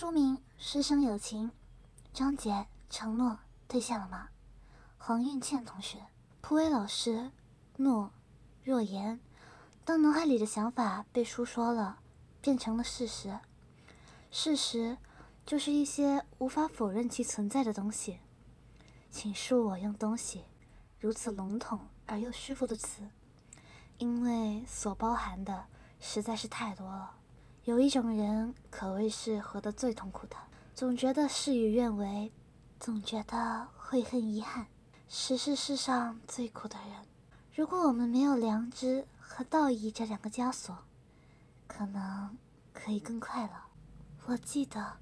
书名《师生有情》，章节承诺兑现了吗？黄韵倩同学，蒲伟老师，诺，若言。当脑海里的想法被书说了，变成了事实。事实就是一些无法否认其存在的东西。请恕我用“东西”如此笼统而又虚浮的词，因为所包含的实在是太多了。有一种人，可谓是活得最痛苦的，总觉得事与愿违，总觉得悔恨遗憾，实是世上最苦的人。如果我们没有良知和道义这两个枷锁，可能可以更快乐。我记得，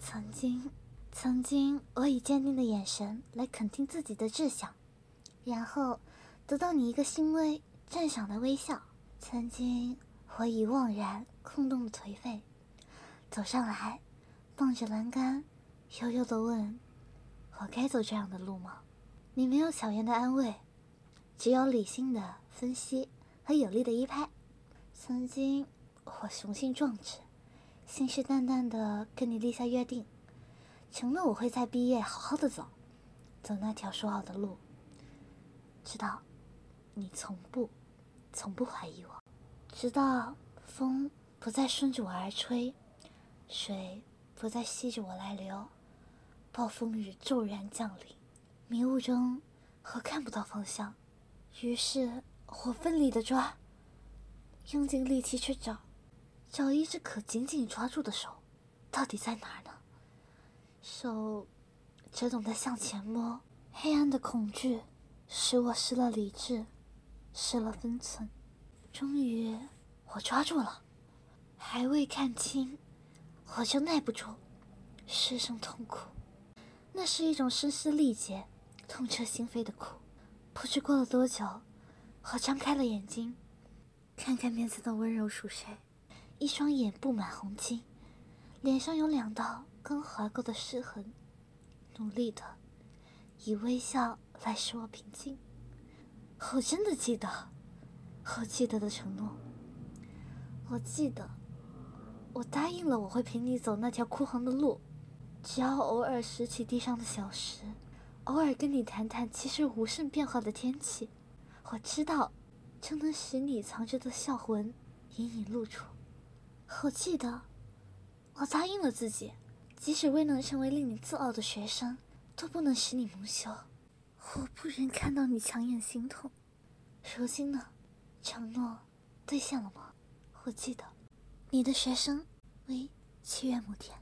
曾经，曾经，我以坚定的眼神来肯定自己的志向，然后得到你一个欣慰、赞赏的微笑。曾经，我以惘然。空洞的颓废，走上来，傍着栏杆，悠悠的问：“我该走这样的路吗？”你没有巧言的安慰，只有理性的分析和有力的一拍。曾经，我雄心壮志，信誓旦旦的跟你立下约定，承诺我会在毕业好好的走，走那条说好的路。直到，你从不，从不怀疑我，直到风。不再顺着我而吹，水不再吸着我来流，暴风雨骤然降临，迷雾中我看不到方向，于是我奋力的抓，用尽力气去找，找一只可紧紧抓住的手，到底在哪儿呢？手只懂得向前摸，黑暗的恐惧使我失了理智，失了分寸，终于我抓住了。还未看清，我就耐不住，失声痛哭。那是一种声嘶力竭、痛彻心扉的哭。不知过了多久，我张开了眼睛，看看面前的温柔属谁。一双眼布满红巾，脸上有两道刚划过的湿痕，努力的以微笑来使我平静。我真的记得，我记得的承诺，我记得。我答应了，我会陪你走那条枯黄的路，只要偶尔拾起地上的小石，偶尔跟你谈谈其实无甚变化的天气。我知道，就能使你藏着的笑魂隐隐露出。我记得，我答应了自己，即使未能成为令你自傲的学生，都不能使你蒙羞。我不忍看到你强忍心痛。如今呢？承诺兑现了吗？我记得。你的学生，喂，七月某天。